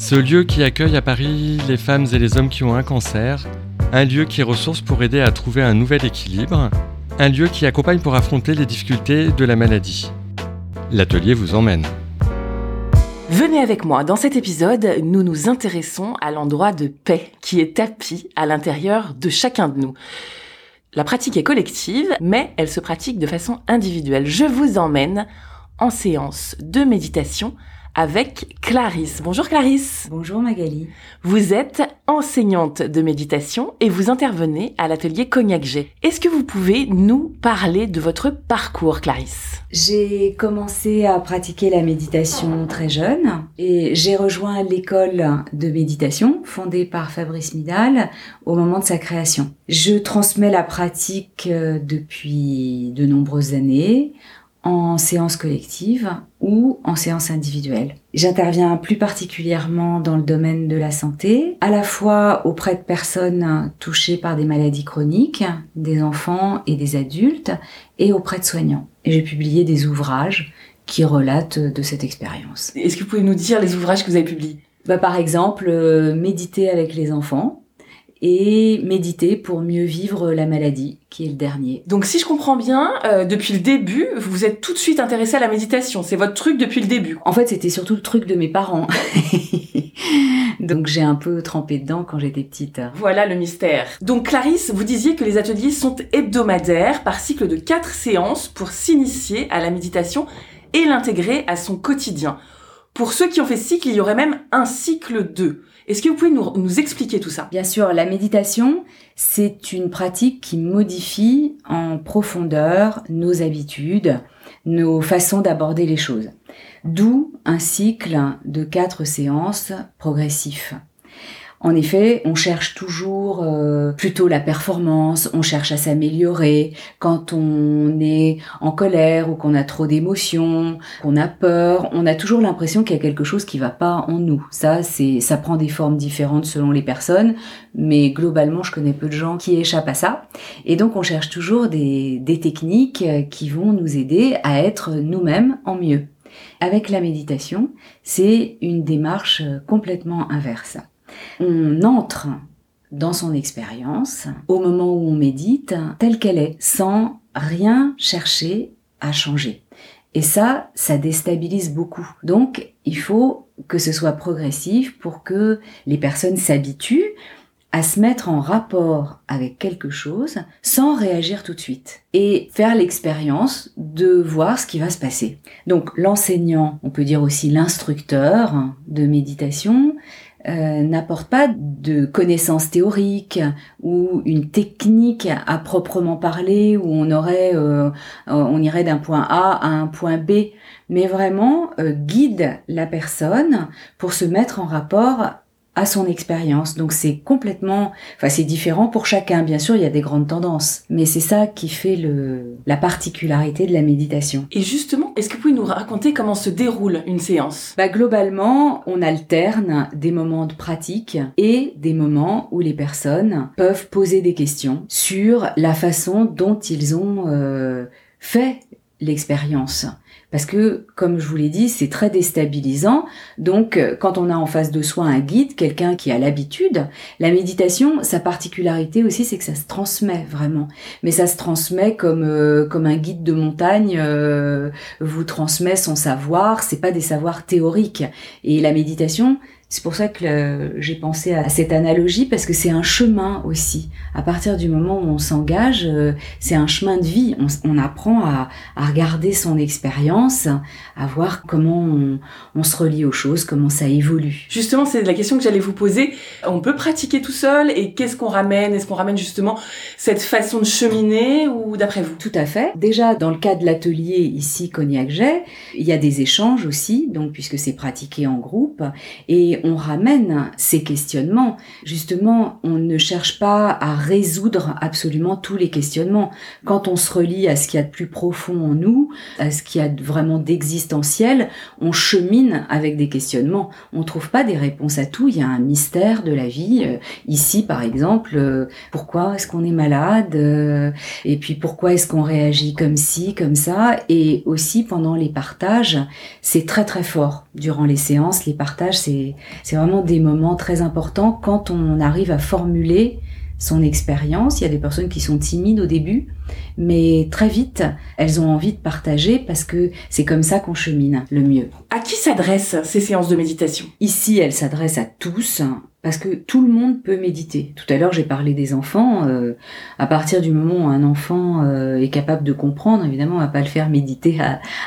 ce lieu qui accueille à Paris les femmes et les hommes qui ont un cancer, un lieu qui ressource pour aider à trouver un nouvel équilibre, un lieu qui accompagne pour affronter les difficultés de la maladie. L'atelier vous emmène. Venez avec moi, dans cet épisode, nous nous intéressons à l'endroit de paix qui est tapis à l'intérieur de chacun de nous. La pratique est collective, mais elle se pratique de façon individuelle. Je vous emmène en séance de méditation avec Clarisse. Bonjour Clarisse. Bonjour Magali. Vous êtes enseignante de méditation et vous intervenez à l'atelier Cognac G. Est-ce que vous pouvez nous parler de votre parcours Clarisse? J'ai commencé à pratiquer la méditation très jeune et j'ai rejoint l'école de méditation fondée par Fabrice Midal au moment de sa création. Je transmets la pratique euh, depuis de nombreuses années en séance collective ou en séance individuelle. J'interviens plus particulièrement dans le domaine de la santé, à la fois auprès de personnes touchées par des maladies chroniques, des enfants et des adultes, et auprès de soignants. J'ai publié des ouvrages qui relatent de cette expérience. Est-ce que vous pouvez nous dire les ouvrages que vous avez publiés? Bah, Par exemple, euh, Méditer avec les enfants, et méditer pour mieux vivre la maladie, qui est le dernier. Donc si je comprends bien, euh, depuis le début, vous vous êtes tout de suite intéressé à la méditation. C'est votre truc depuis le début. En fait, c'était surtout le truc de mes parents. Donc j'ai un peu trempé dedans quand j'étais petite. Voilà le mystère. Donc Clarisse, vous disiez que les ateliers sont hebdomadaires par cycle de quatre séances pour s'initier à la méditation et l'intégrer à son quotidien. Pour ceux qui ont fait cycle, il y aurait même un cycle 2. Est-ce que vous pouvez nous, expliquer tout ça? Bien sûr, la méditation, c'est une pratique qui modifie en profondeur nos habitudes, nos façons d'aborder les choses. D'où un cycle de quatre séances progressifs. En effet, on cherche toujours euh, plutôt la performance, on cherche à s'améliorer. Quand on est en colère ou qu'on a trop d'émotions, qu'on a peur, on a toujours l'impression qu'il y a quelque chose qui va pas en nous. Ça, c'est, ça prend des formes différentes selon les personnes, mais globalement, je connais peu de gens qui échappent à ça. Et donc, on cherche toujours des, des techniques qui vont nous aider à être nous-mêmes en mieux. Avec la méditation, c'est une démarche complètement inverse on entre dans son expérience au moment où on médite telle qu'elle est, sans rien chercher à changer. Et ça, ça déstabilise beaucoup. Donc, il faut que ce soit progressif pour que les personnes s'habituent à se mettre en rapport avec quelque chose sans réagir tout de suite et faire l'expérience de voir ce qui va se passer. Donc l'enseignant, on peut dire aussi l'instructeur de méditation, euh, n'apporte pas de connaissances théoriques ou une technique à proprement parler où on aurait euh, on irait d'un point A à un point B mais vraiment euh, guide la personne pour se mettre en rapport à son expérience. Donc c'est complètement, enfin c'est différent pour chacun. Bien sûr, il y a des grandes tendances, mais c'est ça qui fait le la particularité de la méditation. Et justement, est-ce que vous pouvez nous raconter comment se déroule une séance? Bah globalement, on alterne des moments de pratique et des moments où les personnes peuvent poser des questions sur la façon dont ils ont euh, fait l'expérience. Parce que, comme je vous l'ai dit, c'est très déstabilisant. Donc, euh, quand on a en face de soi un guide, quelqu'un qui a l'habitude, la méditation, sa particularité aussi, c'est que ça se transmet vraiment. Mais ça se transmet comme euh, comme un guide de montagne euh, vous transmet son savoir. C'est pas des savoirs théoriques. Et la méditation, C'est pour ça que j'ai pensé à cette analogie parce que c'est un chemin aussi. À partir du moment où on s'engage, euh, c'est un chemin de vie. On, on apprend à, à, regarder son expérience, à voir comment on, on, se relie aux choses, comment ça évolue. Justement, c'est la question que j'allais vous poser. On peut pratiquer tout seul et qu'est-ce qu'on ramène? Est-ce qu'on ramène justement cette façon de cheminer ou d'après vous? Tout à fait. Déjà, dans le cas de l'atelier ici Cognac-Jet, il y a des échanges aussi, donc puisque c'est pratiqué en groupe et on ramène ces questionnements. Justement, on ne cherche pas à résoudre absolument tous les questionnements. Quand on se relie à ce qu'il y a de plus profond en nous, à ce qu'il y a vraiment d'existentiel, on chemine avec des questionnements. On trouve pas des réponses à tout. Il y a un mystère de la vie. Euh, ici, par exemple, euh, pourquoi est-ce qu'on est malade euh, Et puis pourquoi est-ce qu'on réagit comme ci, comme ça Et aussi pendant les partages, c'est très très fort. Durant les séances, les partages, c'est vraiment des moments très importants quand on arrive à formuler son expérience. Il y a des personnes qui sont timides au début, mais très vite, elles ont envie de partager parce que c'est comme ça qu'on chemine le mieux. À qui s'adressent ces séances de méditation? Ici, elles s'adressent à tous, parce que tout le monde peut méditer. Tout à l'heure, j'ai parlé des enfants. Euh, à partir du moment où un enfant euh, est capable de comprendre, évidemment, on va pas le faire méditer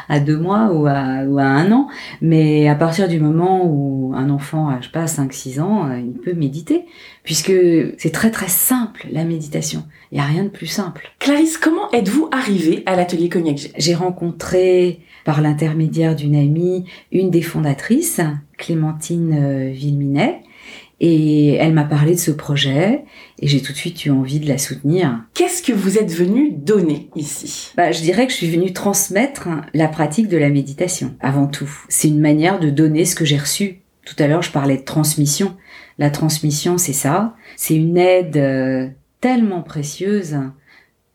à, deux mois ou à, ou à, un an, mais à partir du moment où un enfant je sais pas, 5-6 ans, euh, il peut méditer, puisque c'est très très simple, la méditation. Il y a rien de plus simple. Clarisse, comment êtes-vous arrivée à l'atelier Cognac? J'ai rencontré, par l'intermédiaire d'une amie, une des fondatrices, Clémentine Villeminet, et elle m'a parlé de ce projet et j'ai tout de suite eu envie de la soutenir. Qu'est-ce que vous êtes venu donner ici? Bah, Je dirais que je suis venue transmettre la pratique de la méditation, avant tout. C'est une manière de donner ce que j'ai reçu. Tout à l'heure, je parlais de transmission. La transmission, c'est ça. C'est une aide euh, tellement précieuse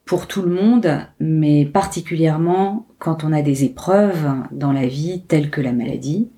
pour tout le monde, mais particulièrement quand on a des épreuves dans la vie telles que la maladie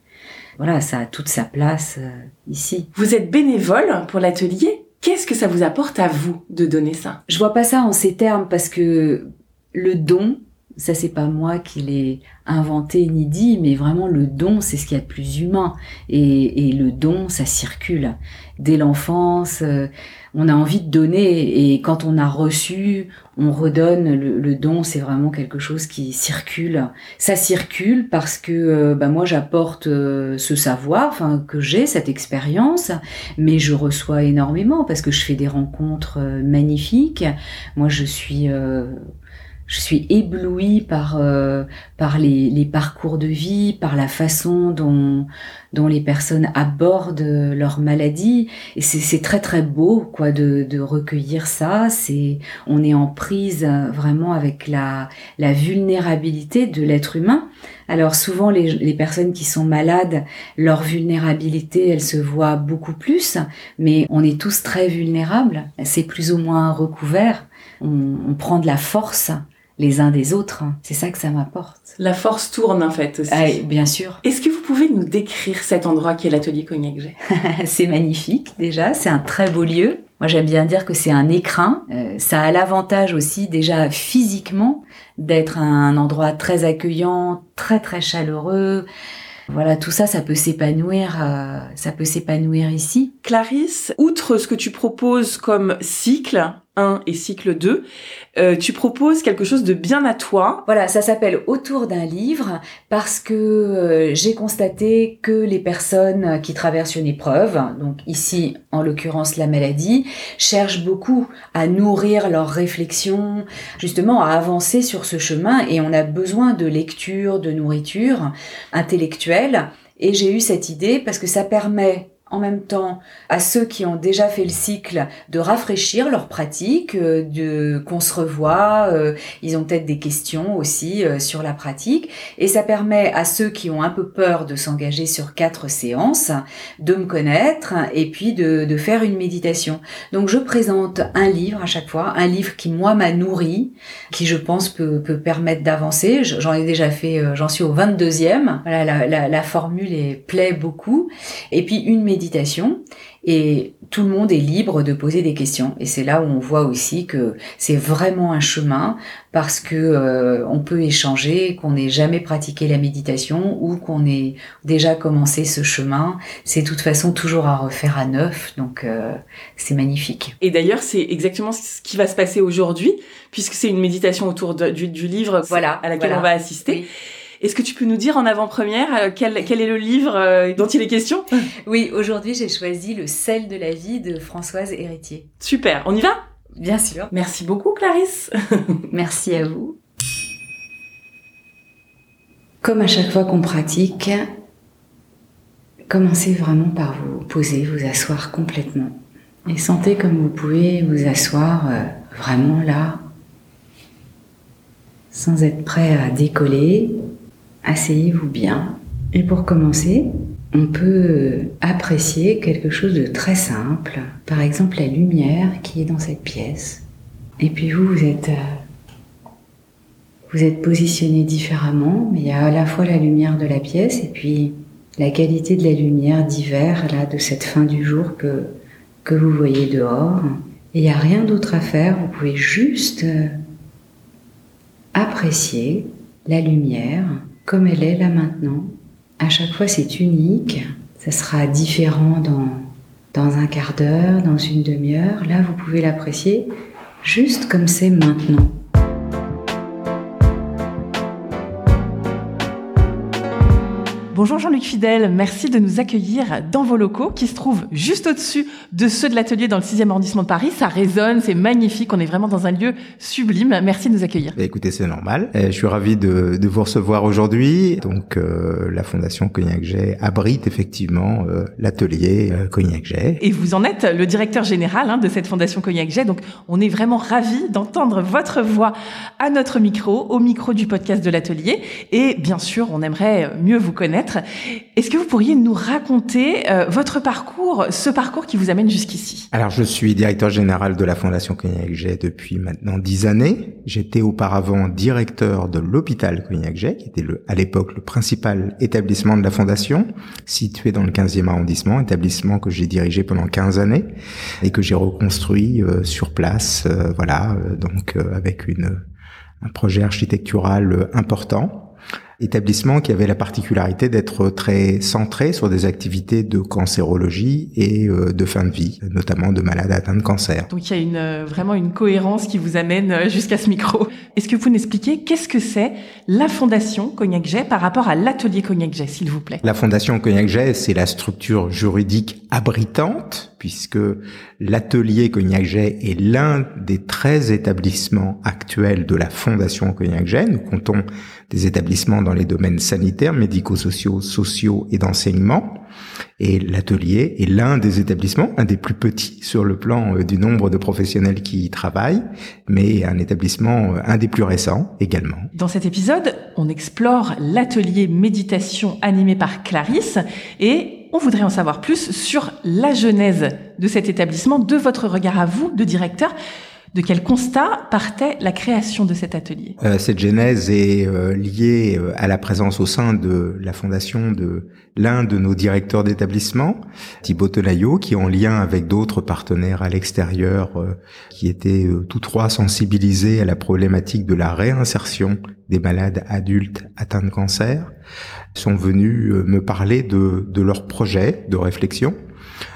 voilà, ça a toute sa place euh, ici. Vous êtes bénévole pour l'atelier? Qu'est-ce que ça vous apporte à vous de donner ça? Je vois pas ça en ces termes parce que le don, ça c'est pas moi qui l'ai inventé ni dit, mais vraiment le don, c'est ce qu'il y a de plus humain. Et, et le don, ça circule. Dès l'enfance, euh, on a envie de donner et quand on a reçu, on redonne. Le, don, c'est vraiment quelque chose qui circule. Ça circule parce que euh, bah, moi j'apporte euh, ce savoir, enfin que j'ai cette expérience, mais je reçois énormément parce que je fais des rencontres euh, magnifiques. Moi je suis je suis éblouie par euh, par les, les, parcours de vie, par la façon dont dont les personnes abordent leur maladie et c'est très très beau quoi de, de recueillir ça. C'est on est en prise vraiment avec la la vulnérabilité de l'être humain. Alors souvent les, les personnes qui sont malades, leur vulnérabilité elle se voit beaucoup plus, mais on est tous très vulnérables. C'est plus ou moins recouvert. On, on prend de la force les uns des autres. C'est ça que ça m'apporte. La force tourne en fait aussi. Ah, bien sûr. Est-ce que vous pouvez nous décrire cet endroit qui est l'atelier Cognac G? C'est magnifique déjà, c'est un très beau lieu. Moi j'aime bien dire que c'est un écrin. Euh, ça a l'avantage aussi déjà physiquement d'être un endroit très accueillant, très très chaleureux. Voilà, tout ça, ça peut s'épanouir, euh, ça peut s'épanouir ici. Clarisse, outre ce que tu proposes comme cycle, 1 et cycle 2, euh, tu proposes quelque chose de bien à toi. Voilà, ça s'appelle Autour d'un livre parce que euh, j'ai constaté que les personnes qui traversent une épreuve, donc ici en l'occurrence la maladie, cherchent beaucoup à nourrir leurs réflexions, justement à avancer sur ce chemin et on a besoin de lecture, de nourriture intellectuelle. Et j'ai eu cette idée parce que ça permet en même temps à ceux qui ont déjà fait le cycle de rafraîchir leur pratique, euh, de qu'on se revoit, euh, ils ont peut-être des questions aussi euh, sur la pratique, et ça permet à ceux qui ont un peu peur de s'engager sur quatre séances de me connaître et puis de, de faire une méditation. Donc je présente un livre à chaque fois, un livre qui moi m'a nourri, qui je pense peut, peut permettre d'avancer. J'en ai déjà fait, j'en suis au 22e. Voilà, la, la, la formule est, plaît beaucoup. Et puis une méditation méditation. Et tout le monde est libre de poser des questions. Et c'est là où on voit aussi que c'est vraiment un chemin parce que euh, on peut échanger, qu'on n'ait jamais pratiqué la méditation ou qu'on ait déjà commencé ce chemin. C'est de toute façon toujours à refaire à neuf. Donc euh, c'est magnifique. Et d'ailleurs, c'est exactement ce qui va se passer aujourd'hui puisque c'est une méditation autour du, livre voilà, à laquelle on va assister. Est-ce que tu peux nous dire en avant-première euh, quel, est le livre euh, dont il est question? Oui, aujourd'hui j'ai choisi Le sel de la vie de Françoise Héritier. Super, on y va? Bien sûr. Merci beaucoup Clarisse. Merci à vous. Comme à chaque fois qu'on pratique, commencez vraiment par vous poser, vous asseoir complètement. Et sentez comme vous pouvez vous asseoir euh, vraiment là, sans être prêt à décoller, asseyez-vous bien. Et pour commencer, on peut apprécier quelque chose de très simple, par exemple la lumière qui est dans cette pièce. Et puis vous, vous êtes, euh, vous êtes positionné différemment, mais il y a à la fois la lumière de la pièce et puis la qualité de la lumière d'hiver, là, de cette fin du jour que, que vous voyez dehors. Et il n'y a rien d'autre à faire, vous pouvez juste euh, apprécier la lumière comme elle est là maintenant. À chaque fois, c'est unique. Ça sera différent dans, dans un quart d'heure, dans une demi-heure. Là, vous pouvez l'apprécier juste comme c'est maintenant. Bonjour Jean-Luc Fidel, merci de nous accueillir dans vos locaux qui se trouvent juste au-dessus de ceux de l'atelier dans le 6e arrondissement de Paris. Ça résonne, c'est magnifique, on est vraiment dans un lieu sublime. Merci de nous accueillir. Bah, écoutez, c'est normal. Euh, je suis ravi de, de vous recevoir aujourd'hui. Donc euh, la Fondation Cognac Jet abrite effectivement euh, l'atelier Cognac Jet. Et vous en êtes le directeur général hein, de cette Fondation Cognac Jet. Donc on est vraiment ravi d'entendre votre voix à notre micro, au micro du podcast de l'atelier. Et bien sûr, on aimerait mieux vous connaître est-ce que vous pourriez nous raconter euh, votre parcours, ce parcours qui vous amène jusqu'ici? Alors, je suis directeur général de la Fondation Cognac-Jet depuis maintenant dix années. J'étais auparavant directeur de l'hôpital Cognac-Jet, qui était le, à l'époque le principal établissement de la Fondation, situé dans le 15e arrondissement, établissement que j'ai dirigé pendant 15 années et que j'ai reconstruit euh, sur place, euh, voilà, donc avec une, un projet architectural important établissement qui avait la particularité d'être très centré sur des activités de cancérologie et euh, de fin de vie, notamment de malades atteints de cancer. Donc il y a une, euh, vraiment une cohérence qui vous amène euh, jusqu'à ce micro. Est-ce que vous pouvez expliquer qu'est-ce que c'est la Fondation Cognac Jet par rapport à l'atelier Cognac Jet, s'il vous plaît? La Fondation Cognac Jet, c'est la structure juridique abritante, puisque l'atelier Cognac Jet est l'un des 13 établissements actuels de la Fondation Cognac Jet. Nous comptons des établissements dans les domaines sanitaires, médico-sociaux, sociaux et d'enseignement. Et l'atelier est l'un des établissements, un des plus petits sur le plan euh, du nombre de professionnels qui y travaillent, mais un établissement, euh, un des plus récents également. Dans cet épisode, on explore l'atelier méditation animé par Clarisse et on voudrait en savoir plus sur la genèse de cet établissement, de votre regard à vous, de directeur. De quel constat partait la création de cet atelier? Euh, Cette genèse est euh, liée euh, à la présence au sein de la fondation de l'un de nos directeurs d'établissement, Thibaut Tenaillot, qui en lien avec d'autres partenaires à l'extérieur, qui étaient tous trois sensibilisés à la problématique de la réinsertion des malades adultes atteints de cancer, sont venus me parler de, de leur projet de réflexion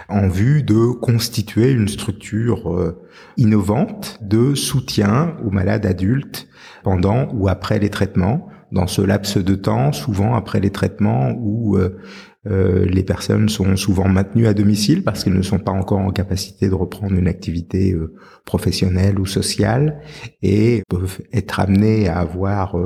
en vue de constituer une structure euh, innovante de soutien aux malades adultes pendant ou après les traitements, dans ce laps de temps, souvent après les traitements où euh, euh, les personnes sont souvent maintenues à domicile parce qu'elles ne sont pas encore en capacité de reprendre une activité professionnelle ou sociale et peuvent être amenées à avoir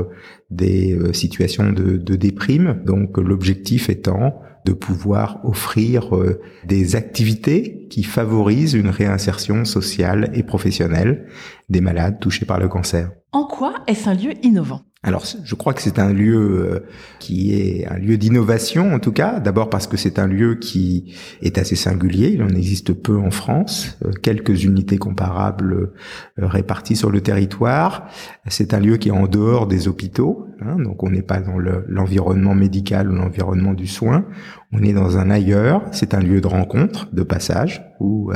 des situations de déprime. Donc l'objectif étant de pouvoir offrir euh, des activités qui favorisent une réinsertion sociale et professionnelle des malades touchés par le cancer. En quoi est-ce un lieu innovant? Alors, je crois que c'est un lieu euh, qui est un lieu d'innovation, en tout cas. D'abord parce que c'est un lieu qui est assez singulier. Il en existe peu en France. Euh, quelques unités comparables réparties sur le territoire. C'est un lieu qui est en dehors des hôpitaux. Hein, donc, on n'est pas dans l'environnement médical ou l'environnement du soin. On est dans un ailleurs. C'est un lieu de rencontre, de passage, où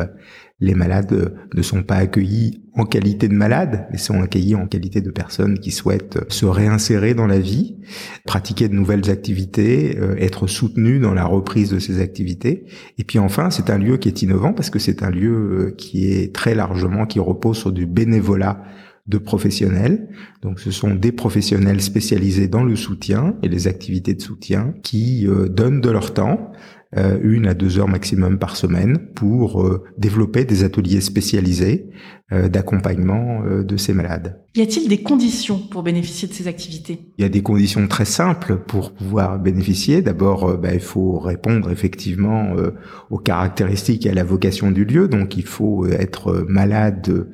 les malades ne sont pas accueillis en qualité de malades, mais sont accueillis en qualité de personnes qui souhaitent se réinsérer dans la vie, pratiquer de nouvelles activités, euh, être soutenus dans la reprise de ces activités. Et puis enfin, c'est un lieu qui est innovant parce que c'est un lieu euh, qui est très largement, qui repose sur du bénévolat de professionnels. Donc ce sont des professionnels spécialisés dans le soutien et les activités de soutien qui euh, donnent de leur temps euh, une à deux heures maximum par semaine pour euh, développer des ateliers spécialisés euh, d'accompagnement de ces malades. Y a-t-il des conditions pour bénéficier de ces activités? Il y a des conditions très simples pour pouvoir bénéficier. D'abord, bah, il faut répondre effectivement aux caractéristiques et à la vocation du lieu. Donc, il faut être malade,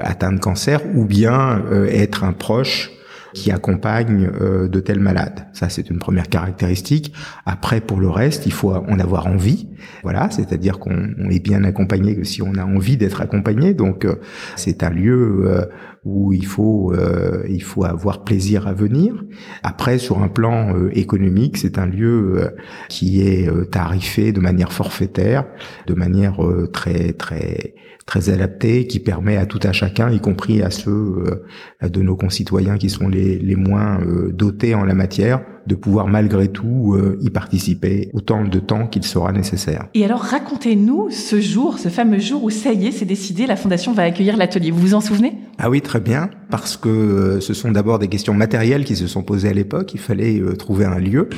atteint de cancer, ou bien être un proche qui accompagne euh, de tels malades. Ça, c'est une première caractéristique. Après, pour le reste, il faut en avoir envie. Voilà, c'est-à-dire qu'on est bien accompagné si on a envie d'être accompagné. Donc, euh, c'est un lieu euh, où il faut il faut avoir plaisir à venir. Après, sur un plan économique, c'est un lieu qui est tarifé de manière forfaitaire, de manière très très très adapté, qui permet à tout à chacun, y compris à ceux euh, de nos concitoyens qui sont les, les moins euh, dotés en la matière, de pouvoir malgré tout euh, y participer autant de temps qu'il sera nécessaire. Et alors racontez-nous ce jour, ce fameux jour où ça y est, c'est décidé, la Fondation va accueillir l'atelier. Vous vous en souvenez? Ah oui, très bien, parce que euh, ce sont d'abord des questions matérielles qui se sont posées à l'époque. Il fallait euh, trouver un lieu.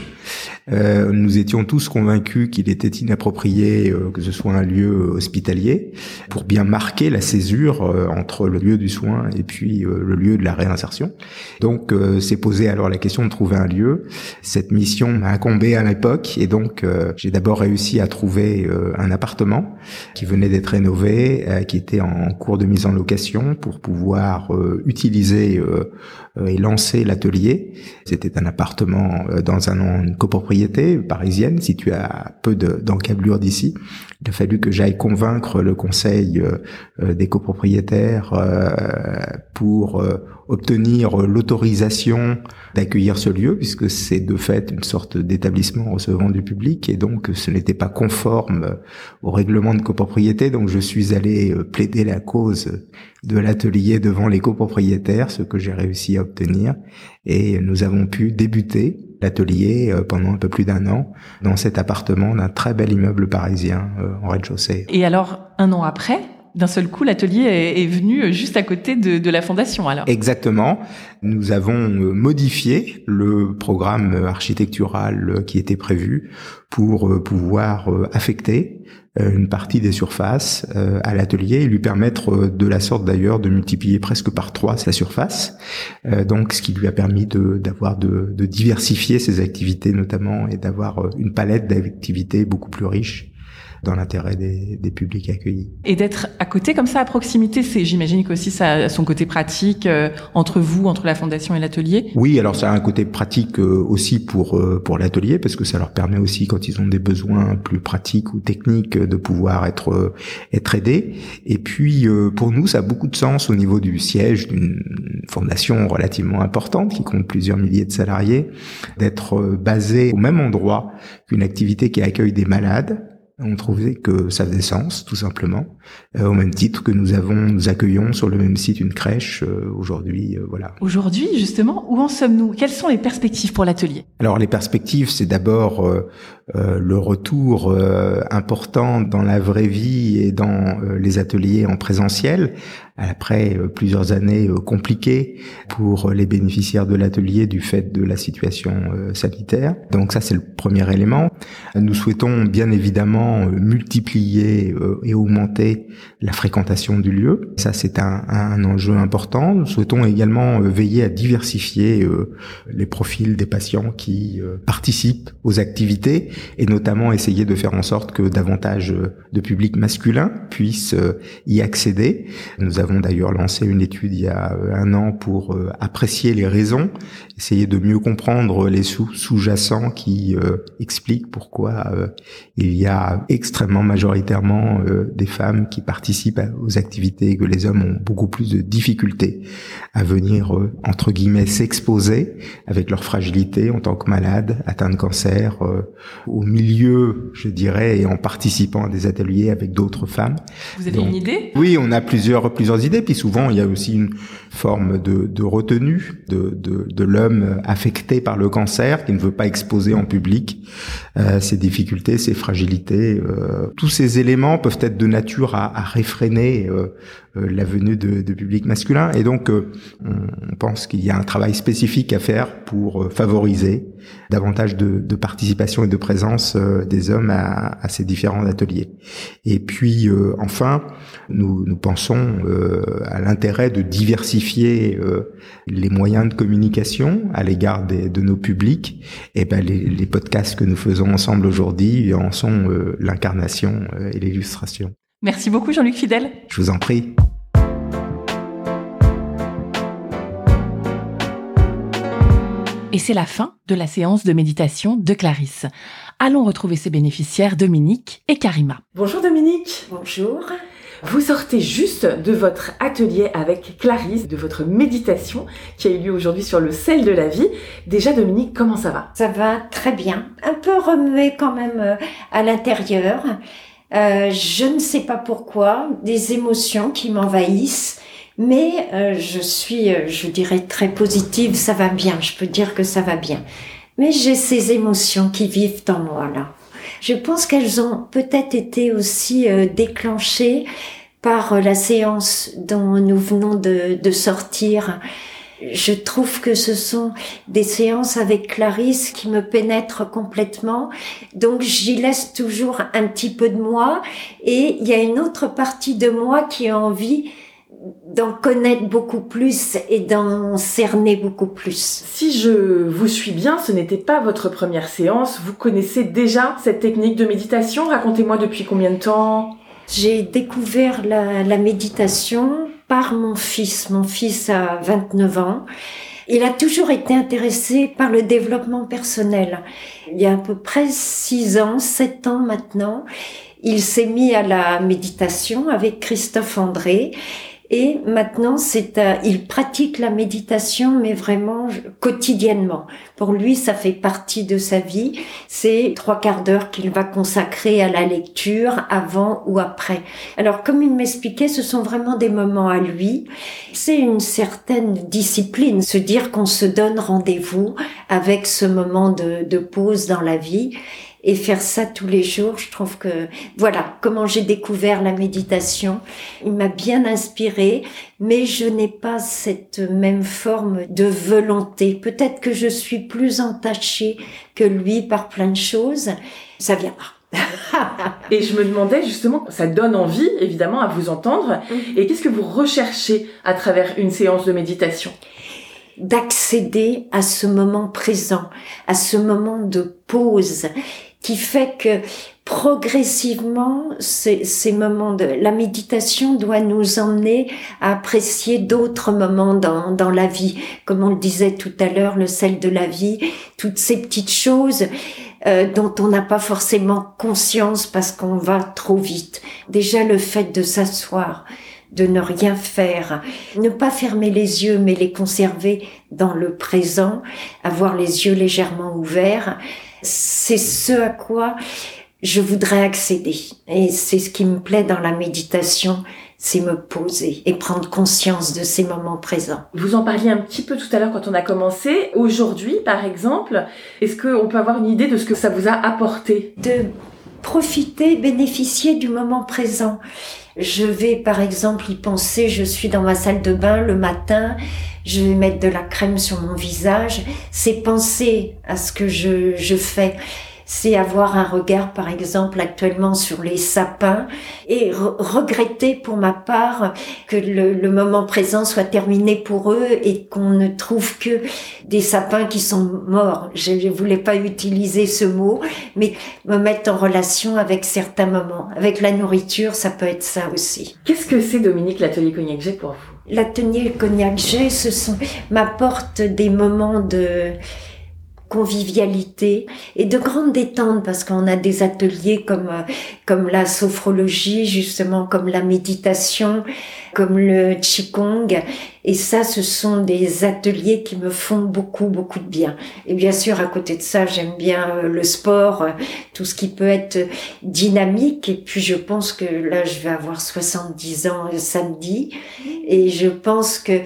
nous étions tous convaincus qu'il était inapproprié que ce soit un lieu hospitalier pour bien marquer la césure entre le lieu du soin et puis le lieu de la réinsertion. Donc c'est posé alors la question de trouver un lieu. Cette mission m'a incombé à l'époque et donc euh, j'ai d'abord réussi à trouver euh, un appartement qui venait d'être rénové, euh, qui était en cours de mise en location pour pouvoir utiliser et lancer l'atelier. C'était un appartement dans un, une copropriété parisienne située à peu d'encablure d'ici. Il a fallu que j'aille convaincre le conseil des copropriétaires pour obtenir l'autorisation d'accueillir ce lieu, puisque c'est de fait une sorte d'établissement recevant du public, et donc ce n'était pas conforme au règlement de copropriété. Donc je suis allé euh, plaider la cause de l'atelier devant les copropriétaires, ce que j'ai réussi à obtenir, et nous avons pu débuter l'atelier euh, pendant un peu plus d'un an dans cet appartement d'un très bel immeuble parisien euh, en rez-de-chaussée. Et alors, un an après, d'un seul coup, l'atelier est, venu juste à côté de, la fondation. Alors exactement. Nous avons euh, modifié le programme architectural qui était prévu pour euh, pouvoir euh, affecter une partie des surfaces à l'atelier et lui permettre de la sorte d'ailleurs de multiplier presque par trois sa surface. donc, ce qui lui a permis de d'avoir de, de diversifier ses activités notamment et d'avoir une palette d'activités beaucoup plus riche dans l'intérêt des, des, publics accueillis. Et d'être à côté comme ça, à proximité, c'est, j'imagine qu'aussi ça a son côté pratique euh, entre vous, entre la fondation et l'atelier. Oui, alors ça a un côté pratique euh, aussi pour euh, pour l'atelier parce que ça leur permet aussi quand ils ont des besoins plus pratiques ou techniques de pouvoir être être aidés. Et puis pour nous, ça a beaucoup de sens au niveau du siège d'une fondation relativement importante qui compte plusieurs milliers de salariés, d'être basé au même endroit qu'une activité qui accueille des malades on trouvait que ça faisait sens, tout simplement, euh, au même titre que nous avons, nous accueillons sur le même site une crèche euh, aujourd'hui, euh, voilà. Aujourd'hui, justement, où en sommes-nous? Quelles sont les perspectives pour l'atelier? Alors, les perspectives, c'est d'abord le retour important dans la vraie vie et dans les ateliers en présentiel, après euh, plusieurs années euh, compliquées pour les bénéficiaires de l'atelier du fait de la situation euh, sanitaire. Donc ça, c'est le premier élément. Nous souhaitons bien évidemment multiplier et augmenter la fréquentation du lieu. Ça, c'est un, enjeu important. Nous souhaitons également veiller à diversifier les profils des patients qui participent aux activités et notamment essayer de faire en sorte que davantage de publics masculins puissent y accéder. D'ailleurs lancé une étude il y a un an pour apprécier les raisons, essayer de mieux comprendre les sous sous-jacents qui expliquent pourquoi il y a extrêmement majoritairement des femmes qui participent aux activités et que les hommes ont beaucoup plus de difficultés à venir entre guillemets s'exposer avec leur fragilité en tant que malades atteints de cancer au milieu, je dirais, et en participant à des ateliers avec d'autres femmes. Vous avez une idée? Oui, on a plusieurs plusieurs idées. Puis souvent, il y a aussi une forme de, de retenue de, de, de l'homme affecté par le cancer qui ne veut pas exposer en public euh, ses difficultés, ses fragilités. Euh, tous ces éléments peuvent être de nature à, à réfréner euh, euh la venue de, de public masculin. Et donc, euh, on pense qu'il y a un travail spécifique à faire pour euh, favoriser davantage de, de participation et de présence des hommes à, à, ces différents ateliers. Et puis, enfin, nous, nous pensons à l'intérêt de diversifier les moyens de communication à l'égard de nos publics. Et ben, les, les podcasts que nous faisons ensemble aujourd'hui en sont euh, l'incarnation euh, et l'illustration. Merci beaucoup Jean-Luc Fidel. Je vous en prie. Et c'est la fin de la séance de méditation de Clarisse. Allons retrouver ses bénéficiaires Dominique et Karima. Bonjour Dominique. Bonjour. Vous sortez juste de votre atelier avec Clarisse, de votre méditation qui a eu lieu aujourd'hui sur le sel de la vie. Déjà Dominique, comment ça va? Ça va très bien. Un peu remué quand même euh, à l'intérieur. Euh, je ne sais pas pourquoi, des émotions qui m'envahissent. Mais euh, je suis, je dirais, très positive, ça va bien, je peux dire que ça va bien. Mais j'ai ces émotions qui vivent en moi là. Je pense qu'elles ont peut-être été aussi euh, déclenchées par euh, la séance dont nous venons de, de sortir. Je trouve que ce sont des séances avec Clarisse qui me pénètrent complètement. Donc j'y laisse toujours un petit peu de moi et il y a une autre partie de moi qui a envie d'en connaître beaucoup plus et d'en cerner beaucoup plus. Si je vous suis bien, ce n'était pas votre première séance. Vous connaissez déjà cette technique de méditation? Racontez-moi depuis combien de temps? J'ai découvert la, la, méditation par mon fils. Mon fils a 29 ans. Il a toujours été intéressé par le développement personnel. Il y a à peu près 6 ans, 7 ans maintenant, il s'est mis à la méditation avec Christophe André et maintenant, c'est euh, il pratique la méditation, mais vraiment quotidiennement. Pour lui, ça fait partie de sa vie. C'est trois quarts d'heure qu'il va consacrer à la lecture, avant ou après. Alors, comme il m'expliquait, ce sont vraiment des moments à lui. C'est une certaine discipline, se dire qu'on se donne rendez-vous avec ce moment de, de pause dans la vie et faire ça tous les jours, je trouve que voilà comment j'ai découvert la méditation. Il m'a bien inspiré, mais je n'ai pas cette même forme de volonté. Peut-être que je suis plus entachée que lui par plein de choses. Ça viendra. et je me demandais justement, ça donne envie évidemment à vous entendre. Mm-hmm. Et qu'est-ce que vous recherchez à travers une séance de méditation? D'accéder à ce moment présent, à ce moment de pause qui fait que progressivement, ces, ces, moments de la méditation doit nous emmener à apprécier d'autres moments dans, dans la vie, comme on le disait tout à l'heure, le sel de la vie, toutes ces petites choses euh, dont on n'a pas forcément conscience parce qu'on va trop vite. Déjà le fait de s'asseoir, de ne rien faire, ne pas fermer les yeux mais les conserver dans le présent, avoir les yeux légèrement ouverts, c'est ce à quoi je voudrais accéder. Et c'est ce qui me plaît dans la méditation, c'est me poser et prendre conscience de ces moments présents. Vous en parliez un petit peu tout à l'heure quand on a commencé. Aujourd'hui, par exemple, est-ce qu'on peut avoir une idée de ce que ça vous a apporté? De profiter, bénéficier du moment présent. Je vais par exemple y penser, je suis dans ma salle de bain le matin, je vais mettre de la crème sur mon visage, c'est penser à ce que je, je fais. C'est avoir un regard, par exemple, actuellement sur les sapins et regretter pour ma part que le, moment présent soit terminé pour eux et qu'on ne trouve que des sapins qui sont morts. Je ne voulais pas utiliser ce mot, mais me mettre en relation avec certains moments. Avec la nourriture, ça peut être ça aussi. Qu'est-ce que c'est, Dominique, l'atelier Cognac G pour vous? L'atelier Cognac G, ce sont, m'apporte des moments de, convivialité et de grande détente parce qu'on a des ateliers comme euh, comme la sophrologie justement comme la méditation comme le qigong. Et ça ce sont des ateliers qui me font beaucoup beaucoup de bien. Et bien sûr à côté de ça j'aime bien euh, le sport euh, tout ce qui peut être dynamique. Et puis je pense que là je vais avoir 70 ans samedi. Et je pense que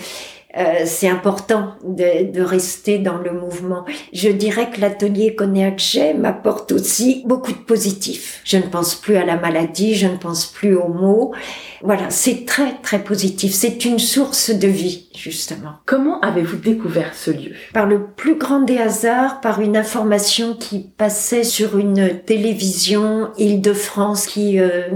euh, c'est important de, de, rester dans le mouvement. Je dirais que l'atelier Cognac G m'apporte aussi beaucoup de positif. Je ne pense plus à la maladie, je ne pense plus aux mots. Voilà, c'est très très positif. C'est une source de vie, justement. Comment avez-vous découvert ce lieu? Par le plus grand des hasards, par une information qui passait sur une télévision Île-de-France qui euh,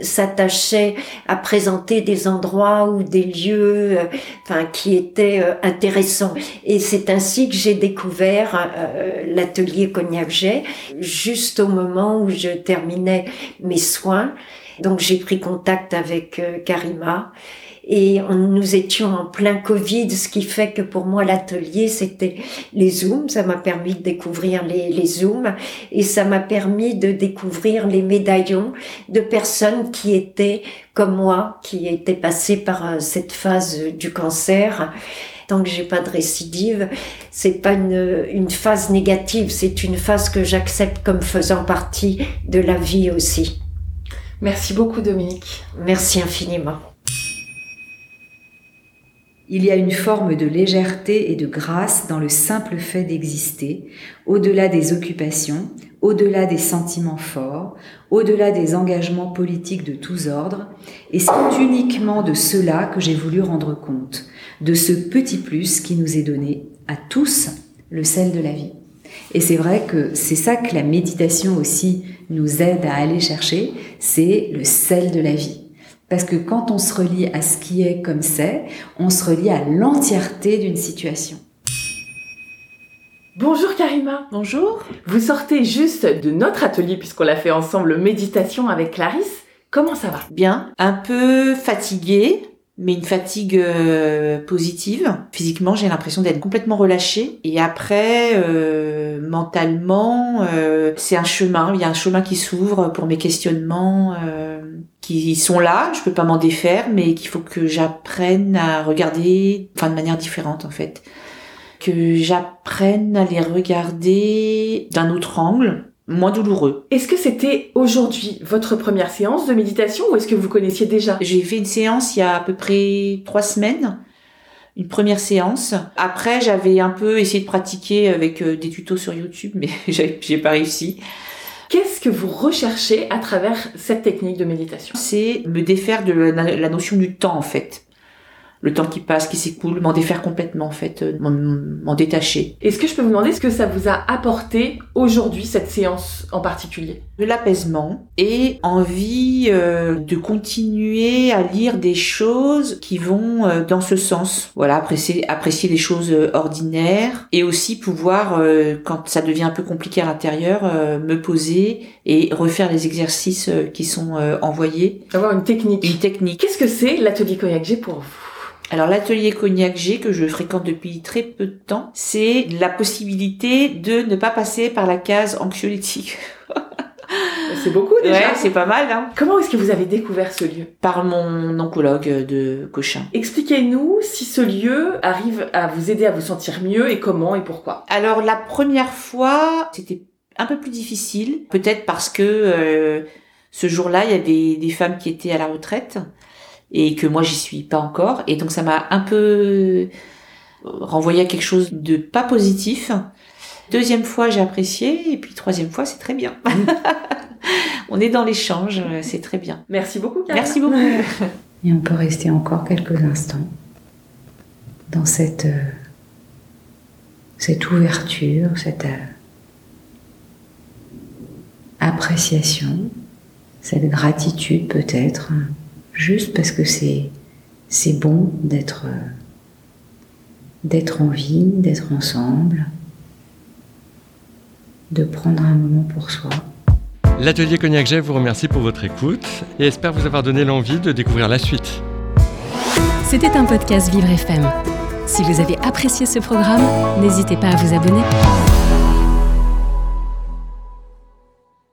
s'attachait à présenter des endroits ou des lieux, euh, enfin qui étaient euh, intéressants. Et c'est ainsi que j'ai découvert l'atelier Cognac Jet, juste au moment où je terminais mes soins. Donc j'ai pris contact avec Karima et nous étions en plein Covid, ce qui fait que pour moi l'atelier c'était les zooms, ça m'a permis de découvrir les, les zooms et ça m'a permis de découvrir les médaillons de personnes qui étaient comme moi, qui étaient passées par euh, cette phase du cancer tant que j'ai pas de récidive, c'est pas une, une phase négative, c'est une phase que j'accepte comme faisant partie de la vie aussi. Merci beaucoup Dominique. Merci infiniment. Il y a une forme de légèreté et de grâce dans le simple fait d'exister, au-delà des occupations, au-delà des sentiments forts, au-delà des engagements politiques de tous ordres, et c'est uniquement de cela que j'ai voulu rendre compte, de ce petit plus qui nous est donné à tous, le sel de la vie. Et c'est vrai que c'est ça que la méditation aussi nous aide à aller chercher, c'est le sel de la vie. Parce que quand on se relie à ce qui est comme c'est, on se relie à l'entièreté d'une situation. Bonjour Karima. Bonjour. Vous sortez juste de notre atelier puisqu'on l'a fait ensemble méditation avec Clarisse. Comment ça va? Bien, un peu fatiguée, mais une fatigue euh, positive. Physiquement, j'ai l'impression d'être complètement relâchée. Et après, euh, mentalement, euh, c'est un chemin. Il y a un chemin qui s'ouvre pour mes questionnements qui sont là. Je peux pas m'en défaire, mais qu'il faut que j'apprenne à regarder, enfin de manière différente en fait. Que j'apprenne à les regarder d'un autre angle moins douloureux. Est-ce que c'était aujourd'hui votre première séance de méditation ou est-ce que vous connaissiez déjà? J'ai fait une séance il y a à peu près trois semaines. Une première séance. Après, j'avais un peu essayé de pratiquer avec euh, des tutos sur YouTube, mais j'ai pas réussi. Qu'est-ce que vous recherchez à travers cette technique de méditation? C'est me défaire de la notion du temps, en fait le temps qui passe, qui s'écoule, m'en défaire complètement en fait, euh, m'en détacher. Est-ce que je peux vous demander ce que ça vous a apporté aujourd'hui cette séance en particulier? De l'apaisement et envie euh, de continuer à lire des choses qui vont euh, dans ce sens. Voilà, apprécier, apprécier les choses ordinaires et aussi pouvoir, quand ça devient un peu compliqué à l'intérieur, me poser et refaire les exercices qui sont envoyés. Avoir une technique. Une technique. Qu'est-ce que c'est l'atelier G pour vous? Alors l'atelier Cognac G que je fréquente depuis très peu de temps, c'est la possibilité de ne pas passer par la case anxiolytique. c'est beaucoup déjà. Ouais, c'est pas mal. Hein. Comment est-ce que vous avez découvert ce lieu? Par mon oncologue de Cochin. Expliquez-nous si ce lieu arrive à vous aider à vous sentir mieux et comment et pourquoi. Alors la première fois, c'était un peu plus difficile, peut-être parce que euh, ce jour-là, il y a des, des femmes qui étaient à la retraite et que moi j'y suis pas encore et donc ça m'a un peu renvoyé à quelque chose de pas positif. Deuxième fois j'ai apprécié et puis troisième fois c'est très bien. on est dans l'échange, c'est très bien. Merci beaucoup. Merci beaucoup. Et on peut rester encore quelques instants dans cette euh, cette ouverture, cette euh, appréciation, cette gratitude peut-être, juste parce que c'est c'est bon d'être d'être en vie, d'être ensemble, de prendre un moment pour soi. L'atelier Cognac vous remercie pour votre écoute et espère vous avoir donné l'envie de découvrir la suite. C'était un podcast Vivre FM. Si vous avez apprécié ce programme, n'hésitez pas à vous abonner.